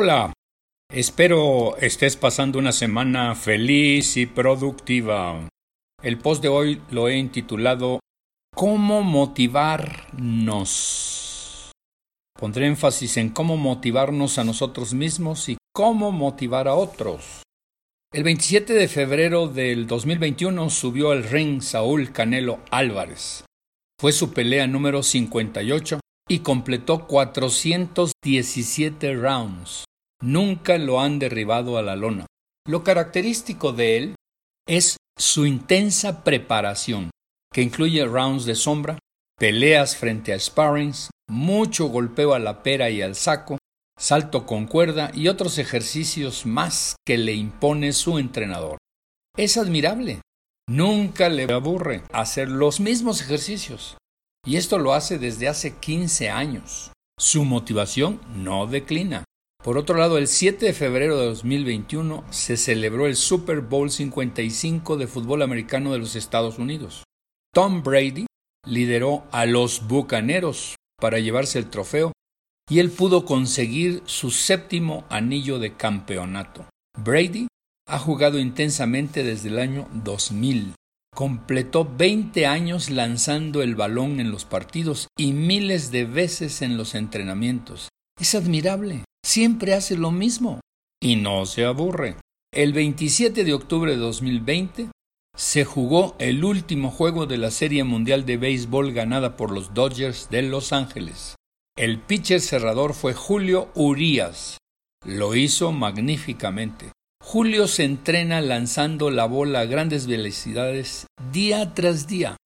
Hola, espero estés pasando una semana feliz y productiva. El post de hoy lo he intitulado ¿Cómo motivarnos? Pondré énfasis en cómo motivarnos a nosotros mismos y cómo motivar a otros. El 27 de febrero del 2021 subió al ring Saúl Canelo Álvarez. Fue su pelea número 58 y completó 417 rounds. Nunca lo han derribado a la lona. Lo característico de él es su intensa preparación, que incluye rounds de sombra, peleas frente a sparrings, mucho golpeo a la pera y al saco, salto con cuerda y otros ejercicios más que le impone su entrenador. Es admirable. Nunca le aburre hacer los mismos ejercicios. Y esto lo hace desde hace 15 años. Su motivación no declina. Por otro lado, el 7 de febrero de 2021 se celebró el Super Bowl 55 de fútbol americano de los Estados Unidos. Tom Brady lideró a los Bucaneros para llevarse el trofeo y él pudo conseguir su séptimo anillo de campeonato. Brady ha jugado intensamente desde el año 2000. Completó 20 años lanzando el balón en los partidos y miles de veces en los entrenamientos. Es admirable. Siempre hace lo mismo. Y no se aburre. El 27 de octubre de 2020 se jugó el último juego de la Serie Mundial de Béisbol ganada por los Dodgers de Los Ángeles. El pitcher cerrador fue Julio Urías. Lo hizo magníficamente. Julio se entrena lanzando la bola a grandes velocidades día tras día.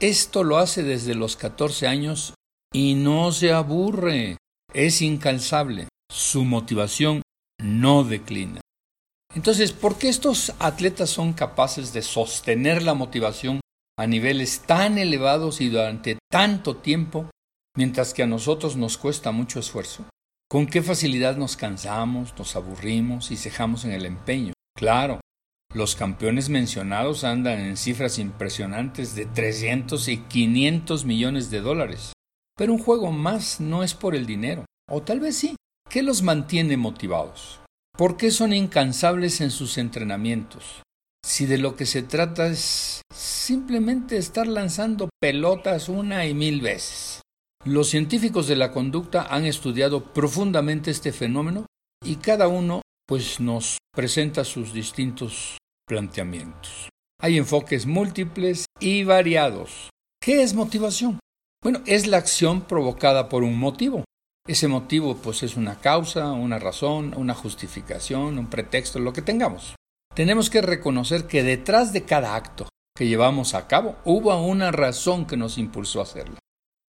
Esto lo hace desde los 14 años y no se aburre. Es incansable. Su motivación no declina. Entonces, ¿por qué estos atletas son capaces de sostener la motivación a niveles tan elevados y durante tanto tiempo mientras que a nosotros nos cuesta mucho esfuerzo. ¿Con qué facilidad nos cansamos, nos aburrimos y cejamos en el empeño? Claro, los campeones mencionados andan en cifras impresionantes de 300 y 500 millones de dólares. Pero un juego más no es por el dinero, o tal vez sí. ¿Qué los mantiene motivados? ¿Por qué son incansables en sus entrenamientos? Si de lo que se trata es simplemente estar lanzando pelotas una y mil veces. Los científicos de la conducta han estudiado profundamente este fenómeno y cada uno pues nos presenta sus distintos planteamientos. Hay enfoques múltiples y variados. ¿Qué es motivación? Bueno, es la acción provocada por un motivo. Ese motivo pues es una causa, una razón, una justificación, un pretexto, lo que tengamos. Tenemos que reconocer que detrás de cada acto que llevamos a cabo hubo una razón que nos impulsó a hacerlo.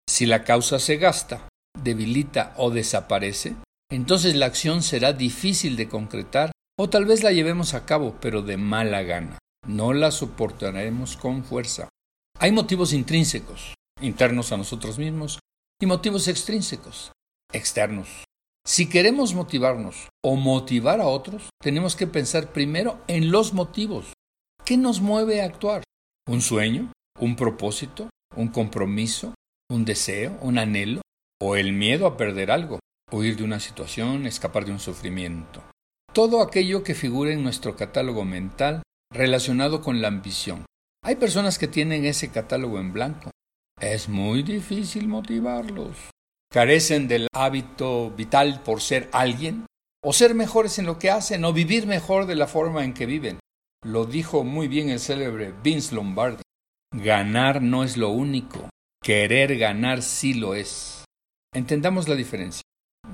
Si la causa se gasta, debilita o desaparece, entonces la acción será difícil de concretar o tal vez la llevemos a cabo, pero de mala gana. No la soportaremos con fuerza. Hay motivos intrínsecos, internos a nosotros mismos, y motivos extrínsecos, externos. Si queremos motivarnos o motivar a otros, tenemos que pensar primero en los motivos. ¿Qué nos mueve a actuar? ¿Un sueño? ¿Un propósito? ¿Un compromiso? un deseo, un anhelo, o el miedo a perder algo, huir de una situación, escapar de un sufrimiento. Todo aquello que figure en nuestro catálogo mental relacionado con la ambición. Hay personas que tienen ese catálogo en blanco. Es muy difícil motivarlos. Carecen del hábito vital por ser alguien, o ser mejores en lo que hacen, o vivir mejor de la forma en que viven. Lo dijo muy bien el célebre Vince Lombardi. Ganar no es lo único, Querer ganar sí lo es. Entendamos la diferencia.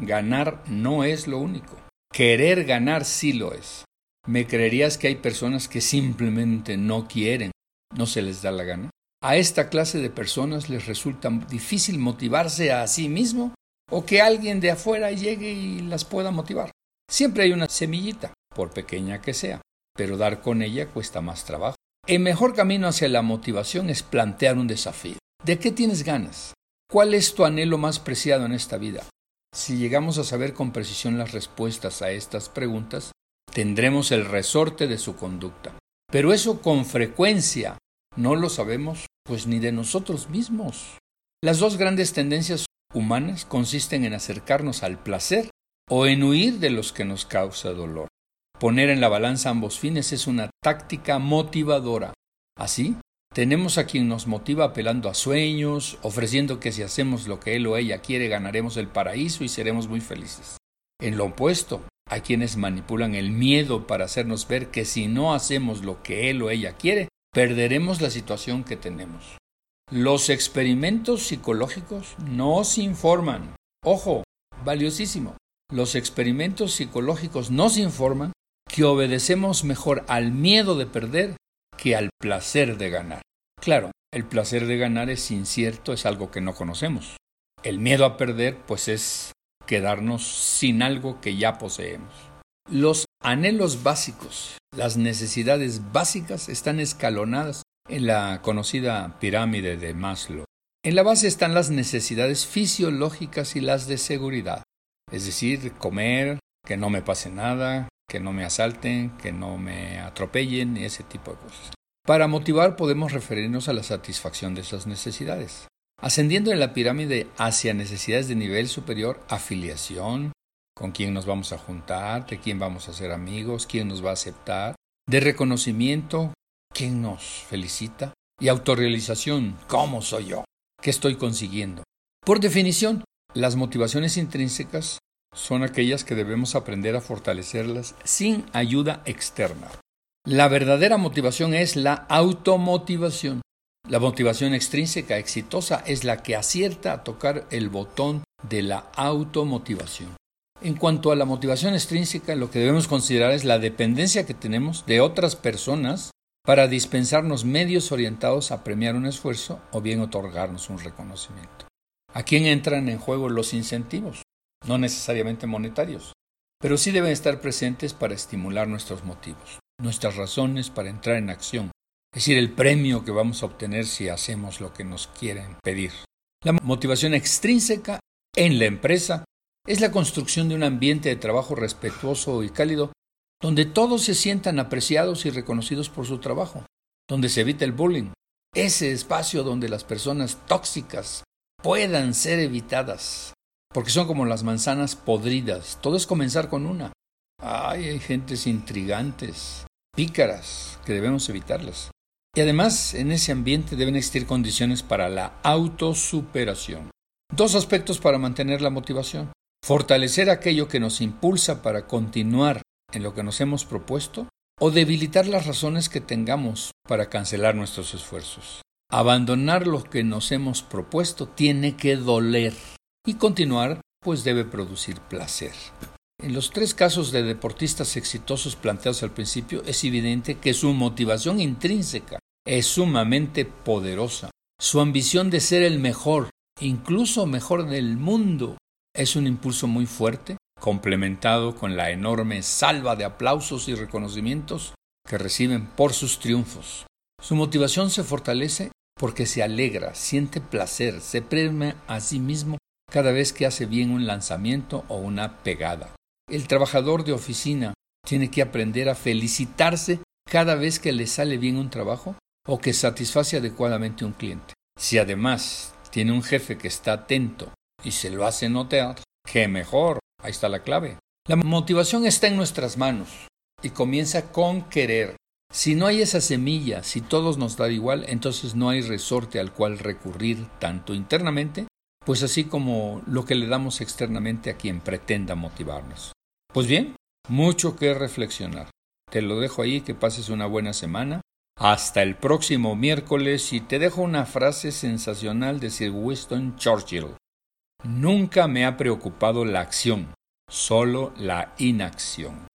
Ganar no es lo único. Querer ganar sí lo es. ¿Me creerías que hay personas que simplemente no quieren, no se les da la gana? ¿A esta clase de personas les resulta difícil motivarse a sí mismo o que alguien de afuera llegue y las pueda motivar? Siempre hay una semillita, por pequeña que sea, pero dar con ella cuesta más trabajo. El mejor camino hacia la motivación es plantear un desafío. ¿De qué tienes ganas? ¿Cuál es tu anhelo más preciado en esta vida? Si llegamos a saber con precisión las respuestas a estas preguntas, tendremos el resorte de su conducta. Pero eso con frecuencia no lo sabemos pues ni de nosotros mismos. Las dos grandes tendencias humanas consisten en acercarnos al placer o en huir de los que nos causa dolor. Poner en la balanza ambos fines es una táctica motivadora. Así, tenemos a quien nos motiva apelando a sueños, ofreciendo que si hacemos lo que él o ella quiere ganaremos el paraíso y seremos muy felices. En lo opuesto, hay quienes manipulan el miedo para hacernos ver que si no hacemos lo que él o ella quiere, perderemos la situación que tenemos. Los experimentos psicológicos nos informan. Ojo, valiosísimo. Los experimentos psicológicos nos informan que obedecemos mejor al miedo de perder que al placer de ganar. Claro, el placer de ganar es incierto, es algo que no conocemos. El miedo a perder, pues es quedarnos sin algo que ya poseemos. Los anhelos básicos, las necesidades básicas están escalonadas en la conocida pirámide de Maslow. En la base están las necesidades fisiológicas y las de seguridad, es decir, comer, que no me pase nada, que no me asalten, que no me atropellen y ese tipo de cosas. Para motivar podemos referirnos a la satisfacción de esas necesidades. Ascendiendo en la pirámide hacia necesidades de nivel superior, afiliación, con quién nos vamos a juntar, de quién vamos a ser amigos, quién nos va a aceptar, de reconocimiento, quién nos felicita, y autorrealización, cómo soy yo, qué estoy consiguiendo. Por definición, las motivaciones intrínsecas son aquellas que debemos aprender a fortalecerlas sin ayuda externa. La verdadera motivación es la automotivación. La motivación extrínseca exitosa es la que acierta a tocar el botón de la automotivación. En cuanto a la motivación extrínseca, lo que debemos considerar es la dependencia que tenemos de otras personas para dispensarnos medios orientados a premiar un esfuerzo o bien otorgarnos un reconocimiento. ¿A quién entran en juego los incentivos? No necesariamente monetarios, pero sí deben estar presentes para estimular nuestros motivos, nuestras razones para entrar en acción, es decir, el premio que vamos a obtener si hacemos lo que nos quieren pedir. La motivación extrínseca en la empresa es la construcción de un ambiente de trabajo respetuoso y cálido, donde todos se sientan apreciados y reconocidos por su trabajo, donde se evita el bullying, ese espacio donde las personas tóxicas puedan ser evitadas, porque son como las manzanas podridas, todo es comenzar con una. Ay, hay gentes intrigantes, pícaras, que debemos evitarlas. Y además, en ese ambiente deben existir condiciones para la autosuperación. Dos aspectos para mantener la motivación. Fortalecer aquello que nos impulsa para continuar en lo que nos hemos propuesto o debilitar las razones que tengamos para cancelar nuestros esfuerzos. Abandonar lo que nos hemos propuesto tiene que doler y continuar pues debe producir placer. En los tres casos de deportistas exitosos planteados al principio es evidente que su motivación intrínseca es sumamente poderosa. Su ambición de ser el mejor, incluso mejor del mundo, es un impulso muy fuerte, complementado con la enorme salva de aplausos y reconocimientos que reciben por sus triunfos. Su motivación se fortalece porque se alegra, siente placer, se premia a sí mismo cada vez que hace bien un lanzamiento o una pegada. El trabajador de oficina tiene que aprender a felicitarse cada vez que le sale bien un trabajo o que satisface adecuadamente un cliente. Si además tiene un jefe que está atento y se lo hace notar, ¡qué mejor! Ahí está la clave. La motivación está en nuestras manos y comienza con querer. Si no hay esa semilla, si todos nos da igual, entonces no hay resorte al cual recurrir tanto internamente, pues así como lo que le damos externamente a quien pretenda motivarnos. Pues bien, mucho que reflexionar. Te lo dejo ahí, que pases una buena semana. Hasta el próximo miércoles y te dejo una frase sensacional de Sir Winston Churchill. Nunca me ha preocupado la acción, solo la inacción.